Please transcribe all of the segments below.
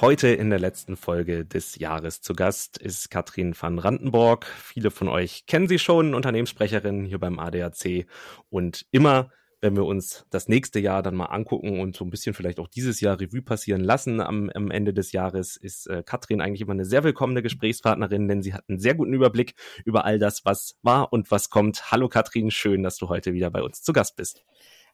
Heute in der letzten Folge des Jahres zu Gast ist Katrin van Randenborg. Viele von euch kennen sie schon, Unternehmenssprecherin hier beim ADAC und immer wenn wir uns das nächste Jahr dann mal angucken und so ein bisschen vielleicht auch dieses Jahr Revue passieren lassen am, am Ende des Jahres, ist äh, Katrin eigentlich immer eine sehr willkommene Gesprächspartnerin, denn sie hat einen sehr guten Überblick über all das, was war und was kommt. Hallo Katrin, schön, dass du heute wieder bei uns zu Gast bist.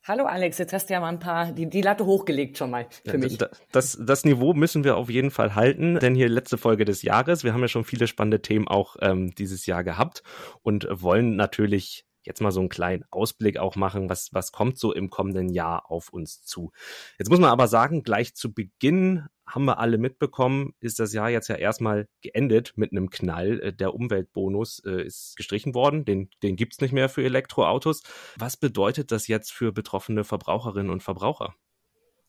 Hallo Alex, jetzt hast du ja mal ein paar, die, die Latte hochgelegt schon mal für mich. Das, das Niveau müssen wir auf jeden Fall halten, denn hier letzte Folge des Jahres. Wir haben ja schon viele spannende Themen auch ähm, dieses Jahr gehabt und wollen natürlich jetzt mal so einen kleinen Ausblick auch machen, was, was kommt so im kommenden Jahr auf uns zu. Jetzt muss man aber sagen, gleich zu Beginn haben wir alle mitbekommen, ist das Jahr jetzt ja erstmal geendet mit einem Knall. Äh, der Umweltbonus äh, ist gestrichen worden, den, den gibt's nicht mehr für Elektroautos. Was bedeutet das jetzt für betroffene Verbraucherinnen und Verbraucher?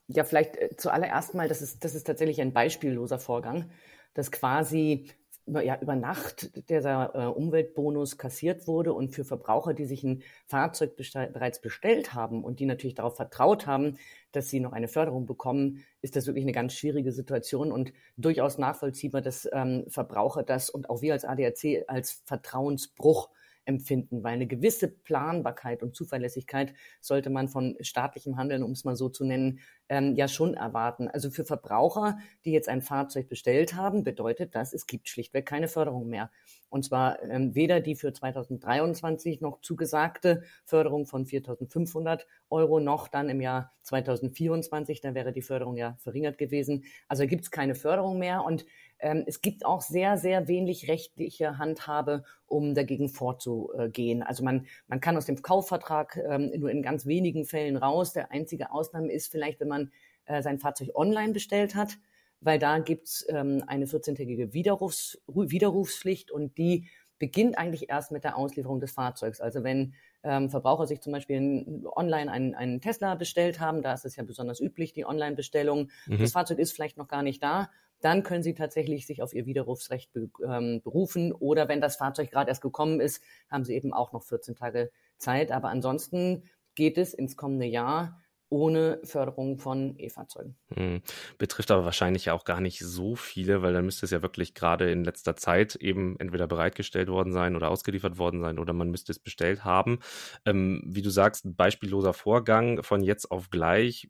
Ja, vielleicht äh, zuallererst mal, das ist, das ist tatsächlich ein beispielloser Vorgang, dass quasi ja, über Nacht dieser äh, Umweltbonus kassiert wurde und für Verbraucher, die sich ein Fahrzeug bestell bereits bestellt haben und die natürlich darauf vertraut haben, dass sie noch eine Förderung bekommen, ist das wirklich eine ganz schwierige Situation und durchaus nachvollziehbar, dass ähm, Verbraucher das und auch wir als ADAC als Vertrauensbruch empfinden, weil eine gewisse Planbarkeit und Zuverlässigkeit sollte man von staatlichem Handeln, um es mal so zu nennen, ähm, ja schon erwarten. Also für Verbraucher, die jetzt ein Fahrzeug bestellt haben, bedeutet das, es gibt schlichtweg keine Förderung mehr. Und zwar ähm, weder die für 2023 noch zugesagte Förderung von 4.500 Euro noch dann im Jahr 2024, da wäre die Förderung ja verringert gewesen. Also gibt es keine Förderung mehr und es gibt auch sehr, sehr wenig rechtliche Handhabe, um dagegen vorzugehen. Also man, man kann aus dem Kaufvertrag ähm, nur in ganz wenigen Fällen raus. Der einzige Ausnahme ist vielleicht, wenn man äh, sein Fahrzeug online bestellt hat, weil da gibt's ähm, eine 14-tägige Widerrufs Widerrufspflicht und die beginnt eigentlich erst mit der Auslieferung des Fahrzeugs. Also wenn ähm, Verbraucher sich zum Beispiel online einen, einen Tesla bestellt haben, da ist es ja besonders üblich, die Online-Bestellung. Mhm. Das Fahrzeug ist vielleicht noch gar nicht da dann können Sie tatsächlich sich auf Ihr Widerrufsrecht be ähm, berufen. Oder wenn das Fahrzeug gerade erst gekommen ist, haben Sie eben auch noch 14 Tage Zeit. Aber ansonsten geht es ins kommende Jahr ohne Förderung von E-Fahrzeugen. Hm. Betrifft aber wahrscheinlich auch gar nicht so viele, weil dann müsste es ja wirklich gerade in letzter Zeit eben entweder bereitgestellt worden sein oder ausgeliefert worden sein oder man müsste es bestellt haben. Ähm, wie du sagst, ein beispielloser Vorgang von jetzt auf gleich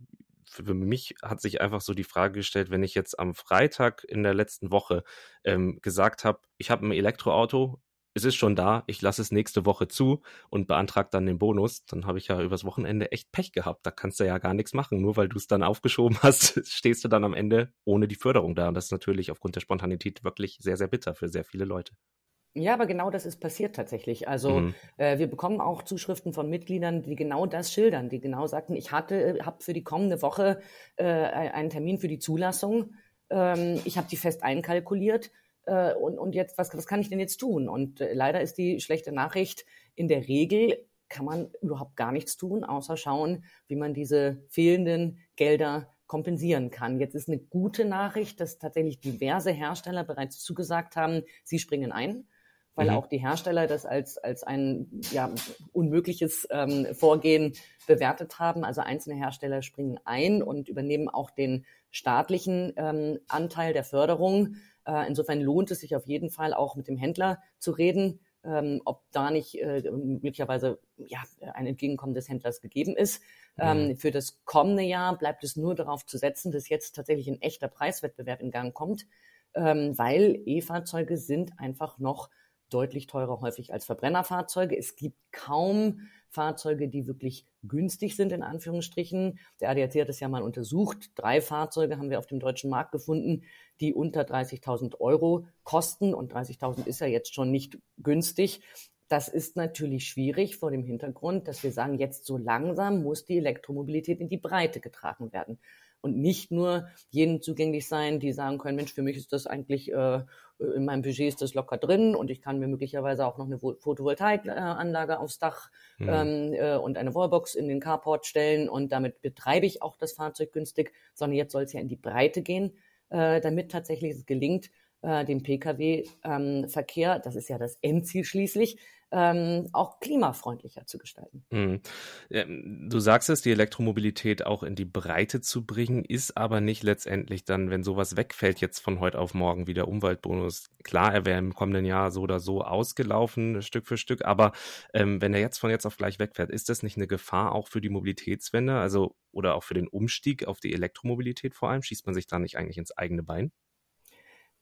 für mich hat sich einfach so die Frage gestellt, wenn ich jetzt am Freitag in der letzten Woche ähm, gesagt habe, ich habe ein Elektroauto, es ist schon da, ich lasse es nächste Woche zu und beantrage dann den Bonus, dann habe ich ja übers Wochenende echt Pech gehabt. Da kannst du ja gar nichts machen. Nur weil du es dann aufgeschoben hast, stehst du dann am Ende ohne die Förderung da. Und das ist natürlich aufgrund der Spontanität wirklich sehr, sehr bitter für sehr viele Leute. Ja, aber genau das ist passiert tatsächlich. Also mhm. äh, wir bekommen auch Zuschriften von Mitgliedern, die genau das schildern, die genau sagten, ich hatte, habe für die kommende Woche äh, einen Termin für die Zulassung. Ähm, ich habe die fest einkalkuliert äh, und, und jetzt, was, was kann ich denn jetzt tun? Und äh, leider ist die schlechte Nachricht, in der Regel kann man überhaupt gar nichts tun, außer schauen, wie man diese fehlenden Gelder kompensieren kann. Jetzt ist eine gute Nachricht, dass tatsächlich diverse Hersteller bereits zugesagt haben, sie springen ein weil mhm. auch die Hersteller das als, als ein ja, unmögliches ähm, Vorgehen bewertet haben. Also einzelne Hersteller springen ein und übernehmen auch den staatlichen ähm, Anteil der Förderung. Äh, insofern lohnt es sich auf jeden Fall auch mit dem Händler zu reden, ähm, ob da nicht äh, möglicherweise ja, ein Entgegenkommen des Händlers gegeben ist. Mhm. Ähm, für das kommende Jahr bleibt es nur darauf zu setzen, dass jetzt tatsächlich ein echter Preiswettbewerb in Gang kommt, ähm, weil E-Fahrzeuge sind einfach noch deutlich teurer häufig als Verbrennerfahrzeuge. Es gibt kaum Fahrzeuge, die wirklich günstig sind, in Anführungsstrichen. Der ADAC hat es ja mal untersucht. Drei Fahrzeuge haben wir auf dem deutschen Markt gefunden, die unter 30.000 Euro kosten. Und 30.000 ist ja jetzt schon nicht günstig. Das ist natürlich schwierig vor dem Hintergrund, dass wir sagen, jetzt so langsam muss die Elektromobilität in die Breite getragen werden und nicht nur jenen zugänglich sein, die sagen können, Mensch, für mich ist das eigentlich, äh, in meinem Budget ist das locker drin und ich kann mir möglicherweise auch noch eine Photovoltaikanlage aufs Dach mhm. ähm, äh, und eine Wallbox in den Carport stellen und damit betreibe ich auch das Fahrzeug günstig, sondern jetzt soll es ja in die Breite gehen, äh, damit tatsächlich es gelingt, äh, den Pkw-Verkehr, ähm, das ist ja das Endziel schließlich, ähm, auch klimafreundlicher zu gestalten. Mhm. Du sagst es, die Elektromobilität auch in die Breite zu bringen, ist aber nicht letztendlich dann, wenn sowas wegfällt, jetzt von heute auf morgen wie der Umweltbonus. Klar, er wäre im kommenden Jahr so oder so ausgelaufen, Stück für Stück, aber ähm, wenn er jetzt von jetzt auf gleich wegfährt, ist das nicht eine Gefahr auch für die Mobilitätswende, also oder auch für den Umstieg auf die Elektromobilität vor allem? Schießt man sich da nicht eigentlich ins eigene Bein?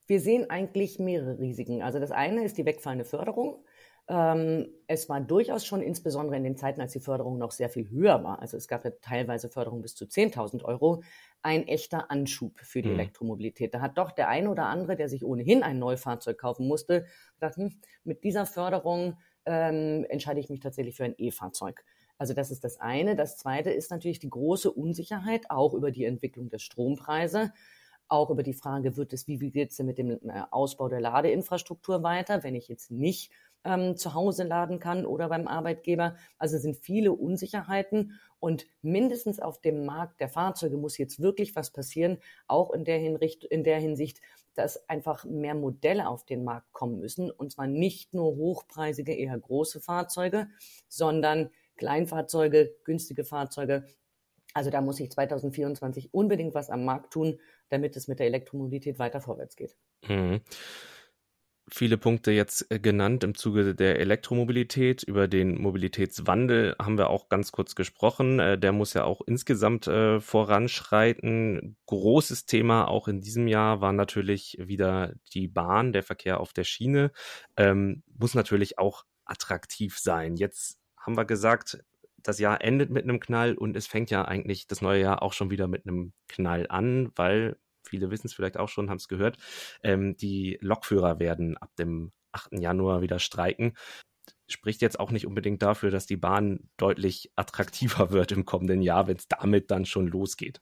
Wir sehen eigentlich mehrere Risiken. Also das eine ist die wegfallende Förderung. Ähm, es war durchaus schon insbesondere in den Zeiten, als die Förderung noch sehr viel höher war, also es gab ja teilweise Förderung bis zu 10.000 Euro, ein echter Anschub für die mhm. Elektromobilität. Da hat doch der eine oder andere, der sich ohnehin ein Neufahrzeug kaufen musste, gedacht, hm, mit dieser Förderung ähm, entscheide ich mich tatsächlich für ein E-Fahrzeug. Also das ist das eine. Das zweite ist natürlich die große Unsicherheit, auch über die Entwicklung der Strompreise auch über die Frage, wird es, wie geht es denn mit dem äh, Ausbau der Ladeinfrastruktur weiter, wenn ich jetzt nicht ähm, zu Hause laden kann oder beim Arbeitgeber. Also sind viele Unsicherheiten und mindestens auf dem Markt der Fahrzeuge muss jetzt wirklich was passieren, auch in der, Hinricht in der Hinsicht, dass einfach mehr Modelle auf den Markt kommen müssen und zwar nicht nur hochpreisige, eher große Fahrzeuge, sondern Kleinfahrzeuge, günstige Fahrzeuge. Also da muss sich 2024 unbedingt was am Markt tun, damit es mit der Elektromobilität weiter vorwärts geht. Mhm viele Punkte jetzt äh, genannt im Zuge der Elektromobilität. Über den Mobilitätswandel haben wir auch ganz kurz gesprochen. Äh, der muss ja auch insgesamt äh, voranschreiten. Großes Thema auch in diesem Jahr war natürlich wieder die Bahn, der Verkehr auf der Schiene. Ähm, muss natürlich auch attraktiv sein. Jetzt haben wir gesagt, das Jahr endet mit einem Knall und es fängt ja eigentlich das neue Jahr auch schon wieder mit einem Knall an, weil viele wissen es vielleicht auch schon, haben es gehört, ähm, die Lokführer werden ab dem 8. Januar wieder streiken. Spricht jetzt auch nicht unbedingt dafür, dass die Bahn deutlich attraktiver wird im kommenden Jahr, wenn es damit dann schon losgeht.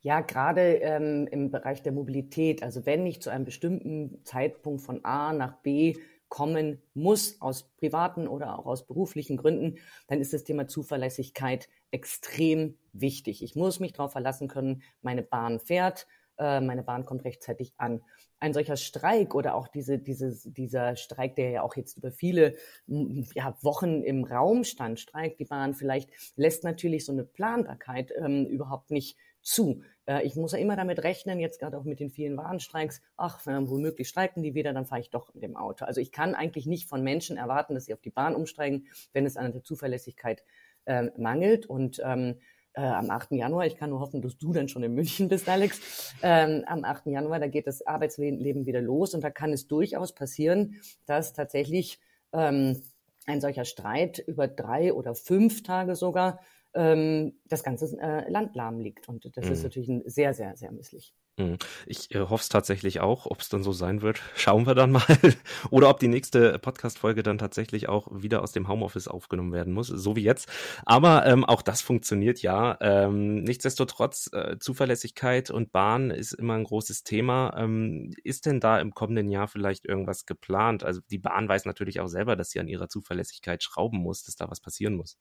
Ja, gerade ähm, im Bereich der Mobilität, also wenn ich zu einem bestimmten Zeitpunkt von A nach B kommen muss, aus privaten oder auch aus beruflichen Gründen, dann ist das Thema Zuverlässigkeit extrem wichtig. Ich muss mich darauf verlassen können, meine Bahn fährt, äh, meine Bahn kommt rechtzeitig an. Ein solcher Streik oder auch diese, dieses, dieser Streik, der ja auch jetzt über viele ja, Wochen im Raum stand, streikt die Bahn vielleicht, lässt natürlich so eine Planbarkeit ähm, überhaupt nicht zu. Äh, ich muss ja immer damit rechnen, jetzt gerade auch mit den vielen Warnstreiks, ach, wenn womöglich streiken die wieder, dann fahre ich doch mit dem Auto. Also ich kann eigentlich nicht von Menschen erwarten, dass sie auf die Bahn umsteigen, wenn es an der Zuverlässigkeit äh, mangelt. Und ähm, äh, am 8. Januar, ich kann nur hoffen, dass du dann schon in München bist, Alex, ähm, am 8. Januar, da geht das Arbeitsleben wieder los und da kann es durchaus passieren, dass tatsächlich ähm, ein solcher Streit über drei oder fünf Tage sogar ähm, das ganze äh, Land lahm liegt. Und das mhm. ist natürlich ein sehr, sehr, sehr misslich. Mhm. Ich äh, hoffe es tatsächlich auch, ob es dann so sein wird. Schauen wir dann mal. Oder ob die nächste Podcast-Folge dann tatsächlich auch wieder aus dem Homeoffice aufgenommen werden muss, so wie jetzt. Aber ähm, auch das funktioniert ja. Ähm, nichtsdestotrotz, äh, Zuverlässigkeit und Bahn ist immer ein großes Thema. Ähm, ist denn da im kommenden Jahr vielleicht irgendwas geplant? Also die Bahn weiß natürlich auch selber, dass sie an ihrer Zuverlässigkeit schrauben muss, dass da was passieren muss.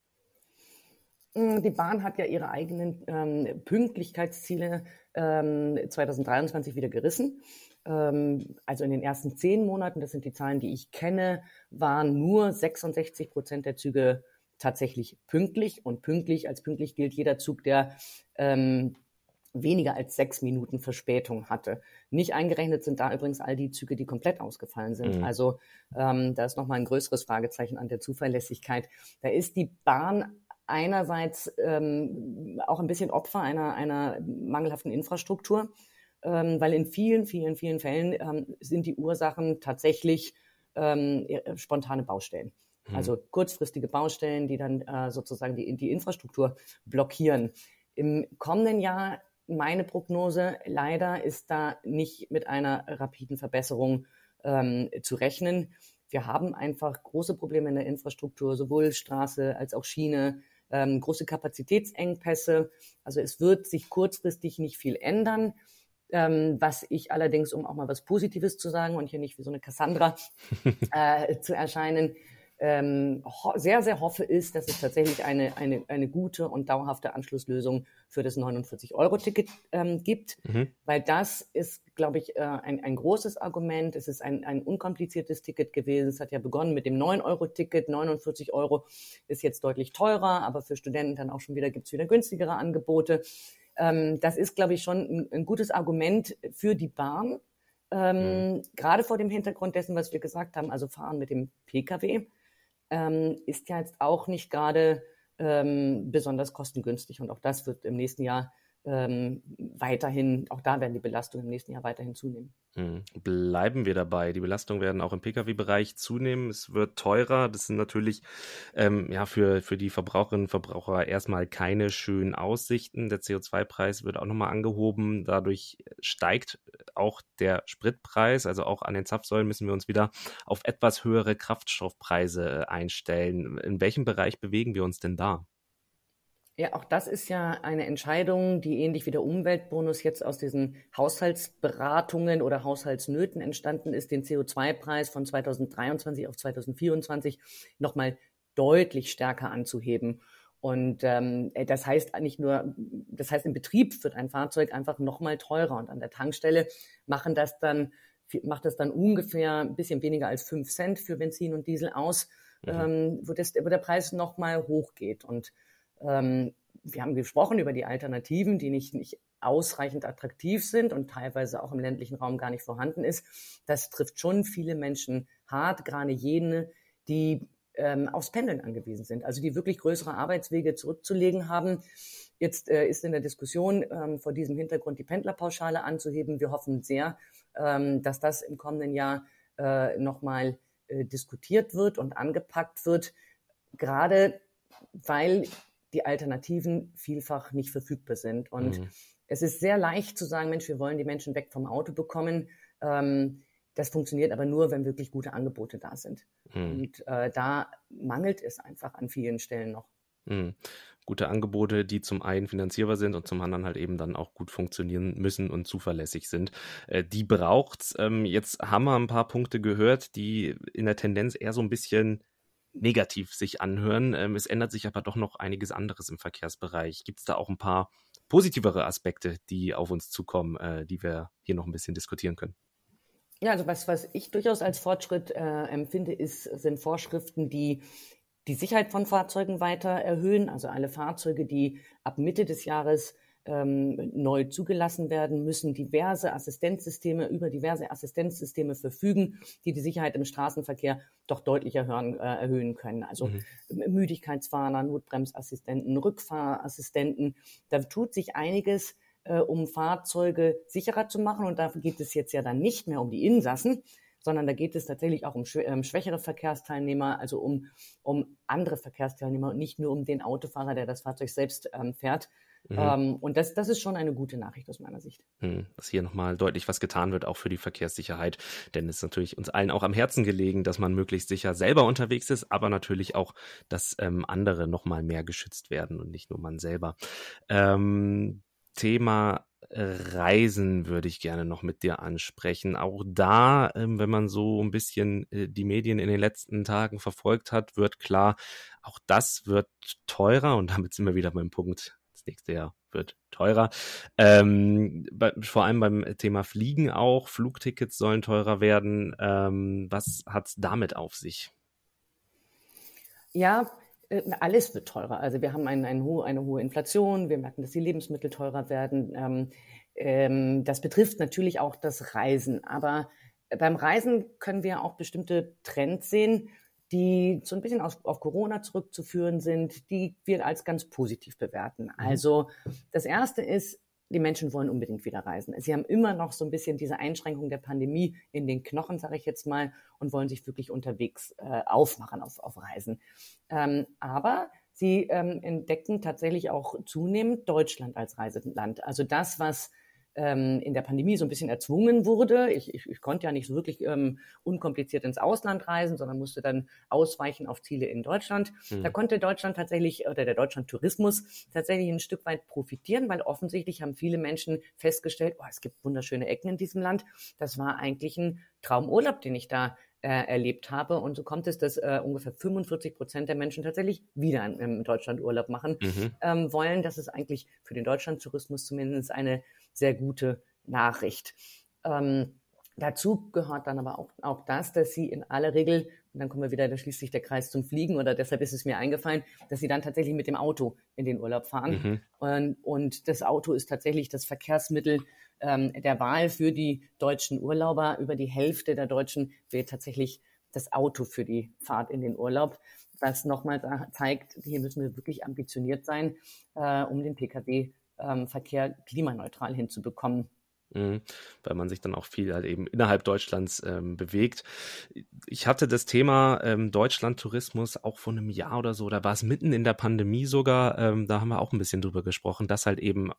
Hm, die Bahn hat ja ihre eigenen ähm, Pünktlichkeitsziele ähm, 2023 wieder gerissen. Ähm, also in den ersten zehn Monaten, das sind die Zahlen, die ich kenne, waren nur 66 Prozent der Züge tatsächlich pünktlich. Und pünktlich, als pünktlich gilt jeder Zug, der ähm, weniger als sechs Minuten Verspätung hatte. Nicht eingerechnet sind da übrigens all die Züge, die komplett ausgefallen sind. Mhm. Also ähm, da ist nochmal ein größeres Fragezeichen an der Zuverlässigkeit. Da ist die Bahn einerseits ähm, auch ein bisschen Opfer einer, einer mangelhaften Infrastruktur, ähm, weil in vielen, vielen, vielen Fällen ähm, sind die Ursachen tatsächlich ähm, spontane Baustellen. Mhm. Also kurzfristige Baustellen, die dann äh, sozusagen die, die Infrastruktur blockieren. Im kommenden Jahr, meine Prognose, leider ist da nicht mit einer rapiden Verbesserung ähm, zu rechnen. Wir haben einfach große Probleme in der Infrastruktur, sowohl Straße als auch Schiene, ähm, große Kapazitätsengpässe. Also es wird sich kurzfristig nicht viel ändern. Ähm, was ich allerdings, um auch mal was Positives zu sagen und hier nicht wie so eine Cassandra äh, zu erscheinen, ähm, sehr, sehr hoffe, ist, dass es tatsächlich eine, eine, eine gute und dauerhafte Anschlusslösung für das 49-Euro-Ticket ähm, gibt, mhm. weil das ist, glaube ich, äh, ein, ein großes Argument. Es ist ein, ein unkompliziertes Ticket gewesen. Es hat ja begonnen mit dem 9-Euro-Ticket. 49 Euro ist jetzt deutlich teurer, aber für Studenten dann auch schon wieder gibt es wieder günstigere Angebote. Ähm, das ist, glaube ich, schon ein, ein gutes Argument für die Bahn. Ähm, mhm. Gerade vor dem Hintergrund dessen, was wir gesagt haben, also fahren mit dem Pkw ähm, ist ja jetzt auch nicht gerade ähm, besonders kostengünstig. Und auch das wird im nächsten Jahr ähm, weiterhin, auch da werden die Belastungen im nächsten Jahr weiterhin zunehmen. Hm. Bleiben wir dabei. Die Belastungen werden auch im Pkw-Bereich zunehmen. Es wird teurer. Das sind natürlich ähm, ja für, für die Verbraucherinnen und Verbraucher erstmal keine schönen Aussichten. Der CO2-Preis wird auch nochmal angehoben. Dadurch auch der Spritpreis. Also auch an den Zapfsäulen müssen wir uns wieder auf etwas höhere Kraftstoffpreise einstellen. In welchem Bereich bewegen wir uns denn da? Ja, auch das ist ja eine Entscheidung, die ähnlich wie der Umweltbonus jetzt aus diesen Haushaltsberatungen oder Haushaltsnöten entstanden ist, den CO2-Preis von 2023 auf 2024 nochmal deutlich stärker anzuheben. Und ähm, das heißt nicht nur, das heißt im Betrieb wird ein Fahrzeug einfach nochmal teurer und an der Tankstelle machen das dann, macht das dann ungefähr ein bisschen weniger als fünf Cent für Benzin und Diesel aus, mhm. ähm, wo, das, wo der Preis nochmal hochgeht. Und ähm, wir haben gesprochen über die Alternativen, die nicht, nicht ausreichend attraktiv sind und teilweise auch im ländlichen Raum gar nicht vorhanden ist. Das trifft schon viele Menschen hart, gerade jene, die ähm, aufs Pendeln angewiesen sind, also die wirklich größere Arbeitswege zurückzulegen haben. Jetzt äh, ist in der Diskussion ähm, vor diesem Hintergrund die Pendlerpauschale anzuheben. Wir hoffen sehr, ähm, dass das im kommenden Jahr äh, nochmal äh, diskutiert wird und angepackt wird, gerade weil die Alternativen vielfach nicht verfügbar sind. Und mhm. es ist sehr leicht zu sagen, Mensch, wir wollen die Menschen weg vom Auto bekommen. Ähm, das funktioniert aber nur, wenn wirklich gute Angebote da sind. Mhm. Und äh, da mangelt es einfach an vielen Stellen noch. Mhm. Gute Angebote, die zum einen finanzierbar sind und zum anderen halt eben dann auch gut funktionieren müssen und zuverlässig sind. Äh, die braucht's. Ähm, jetzt haben wir ein paar Punkte gehört, die in der Tendenz eher so ein bisschen negativ sich anhören. Ähm, es ändert sich aber doch noch einiges anderes im Verkehrsbereich. Gibt es da auch ein paar positivere Aspekte, die auf uns zukommen, äh, die wir hier noch ein bisschen diskutieren können? Ja, also was, was ich durchaus als Fortschritt äh, empfinde, ist, sind Vorschriften, die die Sicherheit von Fahrzeugen weiter erhöhen. Also alle Fahrzeuge, die ab Mitte des Jahres ähm, neu zugelassen werden, müssen diverse Assistenzsysteme über diverse Assistenzsysteme verfügen, die die Sicherheit im Straßenverkehr doch deutlich erhöhen, äh, erhöhen können. Also mhm. Müdigkeitswarner, Notbremsassistenten, Rückfahrassistenten. Da tut sich einiges, äh, um Fahrzeuge sicherer zu machen. Und dafür geht es jetzt ja dann nicht mehr um die Insassen, sondern da geht es tatsächlich auch um ähm, schwächere Verkehrsteilnehmer, also um, um andere Verkehrsteilnehmer und nicht nur um den Autofahrer, der das Fahrzeug selbst ähm, fährt. Mhm. Ähm, und das, das ist schon eine gute Nachricht aus meiner Sicht. Mhm. Dass hier nochmal deutlich was getan wird, auch für die Verkehrssicherheit. Denn es ist natürlich uns allen auch am Herzen gelegen, dass man möglichst sicher selber unterwegs ist, aber natürlich auch, dass ähm, andere nochmal mehr geschützt werden und nicht nur man selber. Ähm, Thema Reisen würde ich gerne noch mit dir ansprechen. Auch da, ähm, wenn man so ein bisschen äh, die Medien in den letzten Tagen verfolgt hat, wird klar, auch das wird teurer und damit sind wir wieder beim Punkt das nächste Jahr wird teurer. Ähm, bei, vor allem beim Thema Fliegen auch. Flugtickets sollen teurer werden. Ähm, was hat es damit auf sich? Ja, äh, alles wird teurer. Also wir haben ein, ein ho eine hohe Inflation, wir merken, dass die Lebensmittel teurer werden. Ähm, ähm, das betrifft natürlich auch das Reisen. Aber beim Reisen können wir auch bestimmte Trends sehen die so ein bisschen auf, auf Corona zurückzuführen sind, die wir als ganz positiv bewerten. Mhm. Also das erste ist, die Menschen wollen unbedingt wieder reisen. Sie haben immer noch so ein bisschen diese Einschränkung der Pandemie in den Knochen, sage ich jetzt mal, und wollen sich wirklich unterwegs äh, aufmachen auf, auf Reisen. Ähm, aber sie ähm, entdecken tatsächlich auch zunehmend Deutschland als Reiseland. Also das, was ähm, in der Pandemie so ein bisschen erzwungen wurde. Ich, ich, ich konnte ja nicht so wirklich ähm, unkompliziert ins Ausland reisen, sondern musste dann ausweichen auf Ziele in Deutschland. Mhm. Da konnte Deutschland tatsächlich oder der Deutschland-Tourismus tatsächlich ein Stück weit profitieren, weil offensichtlich haben viele Menschen festgestellt, oh, es gibt wunderschöne Ecken in diesem Land. Das war eigentlich ein Traumurlaub, den ich da äh, erlebt habe. Und so kommt es, dass äh, ungefähr 45 Prozent der Menschen tatsächlich wieder in, in Deutschland Urlaub machen mhm. ähm, wollen. Das ist eigentlich für den Deutschlandtourismus zumindest eine sehr gute Nachricht. Ähm, dazu gehört dann aber auch, auch das, dass sie in aller Regel, und dann kommen wir wieder, da schließt sich der Kreis zum Fliegen, oder deshalb ist es mir eingefallen, dass sie dann tatsächlich mit dem Auto in den Urlaub fahren. Mhm. Und, und das Auto ist tatsächlich das Verkehrsmittel, ähm, der Wahl für die deutschen Urlauber. Über die Hälfte der Deutschen wählt tatsächlich das Auto für die Fahrt in den Urlaub, was nochmal zeigt, hier müssen wir wirklich ambitioniert sein, äh, um den Pkw-Verkehr ähm, klimaneutral hinzubekommen. Mhm, weil man sich dann auch viel halt eben innerhalb Deutschlands ähm, bewegt. Ich hatte das Thema ähm, Deutschland-Tourismus auch vor einem Jahr oder so, da war es mitten in der Pandemie sogar, ähm, da haben wir auch ein bisschen drüber gesprochen, dass halt eben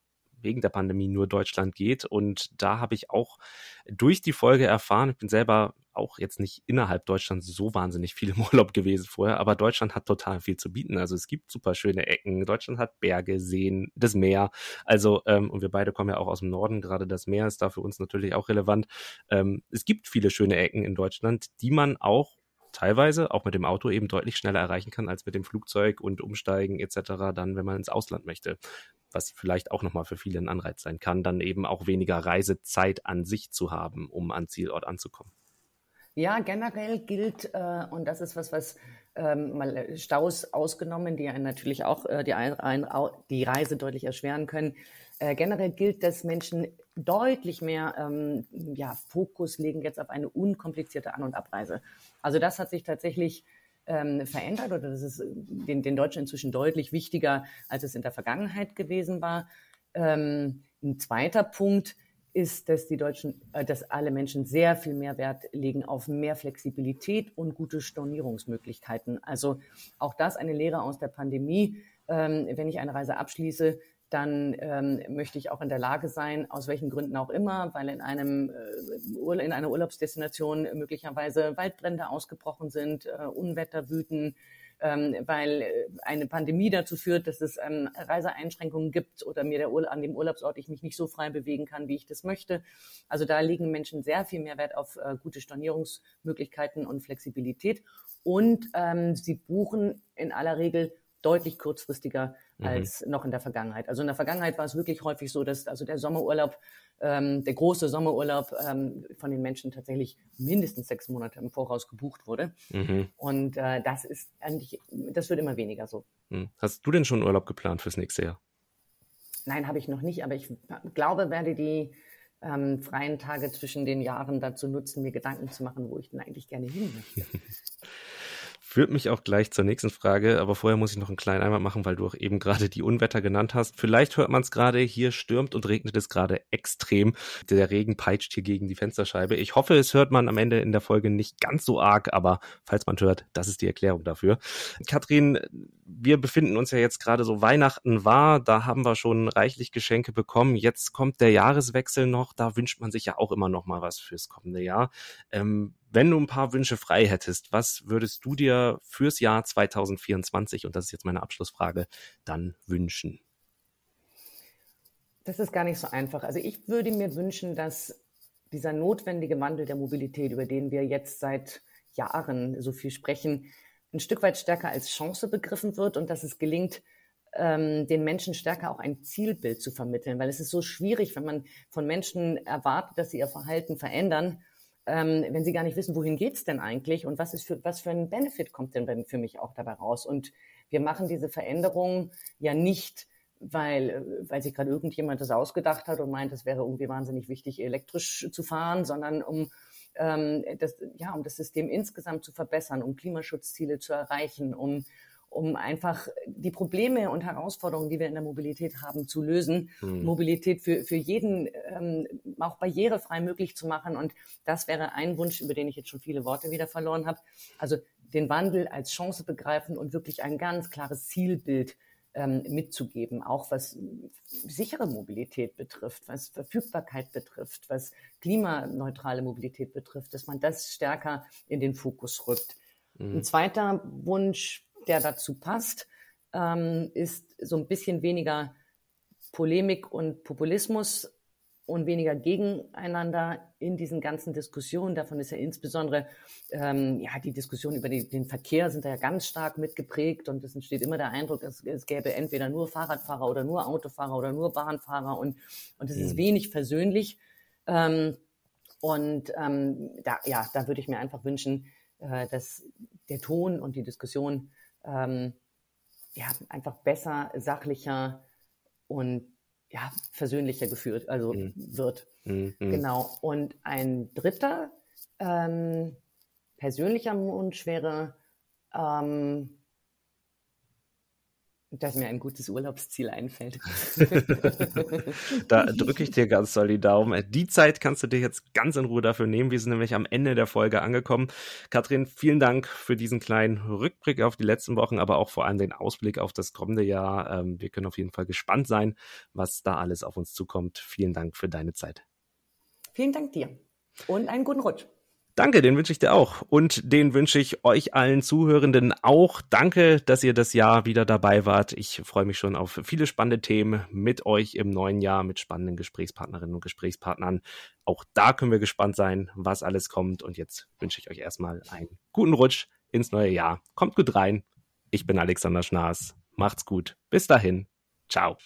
wegen der Pandemie nur Deutschland geht. Und da habe ich auch durch die Folge erfahren, ich bin selber auch jetzt nicht innerhalb Deutschlands so wahnsinnig viel im Urlaub gewesen vorher, aber Deutschland hat total viel zu bieten. Also es gibt super schöne Ecken. Deutschland hat Berge, Seen, das Meer. Also, ähm, und wir beide kommen ja auch aus dem Norden, gerade das Meer ist da für uns natürlich auch relevant. Ähm, es gibt viele schöne Ecken in Deutschland, die man auch teilweise auch mit dem Auto eben deutlich schneller erreichen kann als mit dem Flugzeug und Umsteigen etc. dann, wenn man ins Ausland möchte. Was vielleicht auch nochmal für viele ein Anreiz sein kann, dann eben auch weniger Reisezeit an sich zu haben, um an Zielort anzukommen. Ja, generell gilt, äh, und das ist was, was ähm, mal Staus ausgenommen, die einen natürlich auch äh, die, ein, die Reise deutlich erschweren können. Äh, generell gilt, dass Menschen deutlich mehr ähm, ja, Fokus legen jetzt auf eine unkomplizierte An- und Abreise. Also das hat sich tatsächlich ähm, verändert oder das ist den, den Deutschen inzwischen deutlich wichtiger, als es in der Vergangenheit gewesen war. Ähm, ein zweiter Punkt ist, dass die Deutschen, äh, dass alle Menschen sehr viel mehr Wert legen auf mehr Flexibilität und gute Stornierungsmöglichkeiten. Also auch das eine Lehre aus der Pandemie. Ähm, wenn ich eine Reise abschließe, dann ähm, möchte ich auch in der Lage sein, aus welchen Gründen auch immer, weil in einem äh, in einer Urlaubsdestination möglicherweise Waldbrände ausgebrochen sind, äh, Unwetter wüten, ähm, weil äh, eine Pandemie dazu führt, dass es ähm, Reiseeinschränkungen gibt oder mir der Ur an dem Urlaubsort ich mich nicht so frei bewegen kann, wie ich das möchte. Also da legen Menschen sehr viel mehr Wert auf äh, gute Stornierungsmöglichkeiten und Flexibilität und ähm, sie buchen in aller Regel deutlich kurzfristiger mhm. als noch in der Vergangenheit. Also in der Vergangenheit war es wirklich häufig so, dass also der Sommerurlaub, ähm, der große Sommerurlaub ähm, von den Menschen tatsächlich mindestens sechs Monate im Voraus gebucht wurde. Mhm. Und äh, das ist eigentlich, das wird immer weniger so. Mhm. Hast du denn schon Urlaub geplant fürs nächste Jahr? Nein, habe ich noch nicht, aber ich glaube, werde die ähm, freien Tage zwischen den Jahren dazu nutzen, mir Gedanken zu machen, wo ich denn eigentlich gerne hin möchte. Führt mich auch gleich zur nächsten Frage, aber vorher muss ich noch einen kleinen Einwand machen, weil du auch eben gerade die Unwetter genannt hast. Vielleicht hört man es gerade, hier stürmt und regnet es gerade extrem. Der Regen peitscht hier gegen die Fensterscheibe. Ich hoffe, es hört man am Ende in der Folge nicht ganz so arg, aber falls man hört, das ist die Erklärung dafür. Katrin, wir befinden uns ja jetzt gerade so Weihnachten war, da haben wir schon reichlich Geschenke bekommen. Jetzt kommt der Jahreswechsel noch, da wünscht man sich ja auch immer noch mal was fürs kommende Jahr. Ähm, wenn du ein paar Wünsche frei hättest, was würdest du dir fürs Jahr 2024, und das ist jetzt meine Abschlussfrage, dann wünschen? Das ist gar nicht so einfach. Also ich würde mir wünschen, dass dieser notwendige Wandel der Mobilität, über den wir jetzt seit Jahren so viel sprechen, ein Stück weit stärker als Chance begriffen wird und dass es gelingt, ähm, den Menschen stärker auch ein Zielbild zu vermitteln, weil es ist so schwierig, wenn man von Menschen erwartet, dass sie ihr Verhalten verändern ähm, wenn sie gar nicht wissen, wohin geht's denn eigentlich und was ist für was für ein Benefit kommt denn für mich auch dabei raus? Und wir machen diese Veränderung ja nicht, weil weil sich gerade irgendjemand das ausgedacht hat und meint, es wäre irgendwie wahnsinnig wichtig, elektrisch zu fahren, sondern um ähm, das, ja, um das System insgesamt zu verbessern, um Klimaschutzziele zu erreichen, um um einfach die Probleme und Herausforderungen, die wir in der Mobilität haben, zu lösen, mhm. Mobilität für, für jeden ähm, auch barrierefrei möglich zu machen. Und das wäre ein Wunsch, über den ich jetzt schon viele Worte wieder verloren habe. Also den Wandel als Chance begreifen und wirklich ein ganz klares Zielbild ähm, mitzugeben, auch was sichere Mobilität betrifft, was Verfügbarkeit betrifft, was klimaneutrale Mobilität betrifft, dass man das stärker in den Fokus rückt. Mhm. Ein zweiter Wunsch der dazu passt, ähm, ist so ein bisschen weniger Polemik und Populismus und weniger gegeneinander in diesen ganzen Diskussionen. Davon ist ja insbesondere ähm, ja die Diskussion über die, den Verkehr sind da ja ganz stark mitgeprägt und es entsteht immer der Eindruck, es, es gäbe entweder nur Fahrradfahrer oder nur Autofahrer oder nur Bahnfahrer und und es ist mhm. wenig versöhnlich. Ähm, und ähm, da ja, da würde ich mir einfach wünschen, äh, dass der Ton und die Diskussion ähm, ja einfach besser, sachlicher und ja, versöhnlicher geführt, also mhm. wird. Mhm. Genau. Und ein dritter ähm, persönlicher Wunsch wäre, ähm, dass mir ein gutes Urlaubsziel einfällt. da drücke ich dir ganz doll die Daumen. Die Zeit kannst du dir jetzt ganz in Ruhe dafür nehmen. Wir sind nämlich am Ende der Folge angekommen. Katrin, vielen Dank für diesen kleinen Rückblick auf die letzten Wochen, aber auch vor allem den Ausblick auf das kommende Jahr. Ähm, wir können auf jeden Fall gespannt sein, was da alles auf uns zukommt. Vielen Dank für deine Zeit. Vielen Dank dir und einen guten Rutsch. Danke, den wünsche ich dir auch. Und den wünsche ich euch allen Zuhörenden auch. Danke, dass ihr das Jahr wieder dabei wart. Ich freue mich schon auf viele spannende Themen mit euch im neuen Jahr, mit spannenden Gesprächspartnerinnen und Gesprächspartnern. Auch da können wir gespannt sein, was alles kommt. Und jetzt wünsche ich euch erstmal einen guten Rutsch ins neue Jahr. Kommt gut rein. Ich bin Alexander Schnaas. Macht's gut. Bis dahin. Ciao.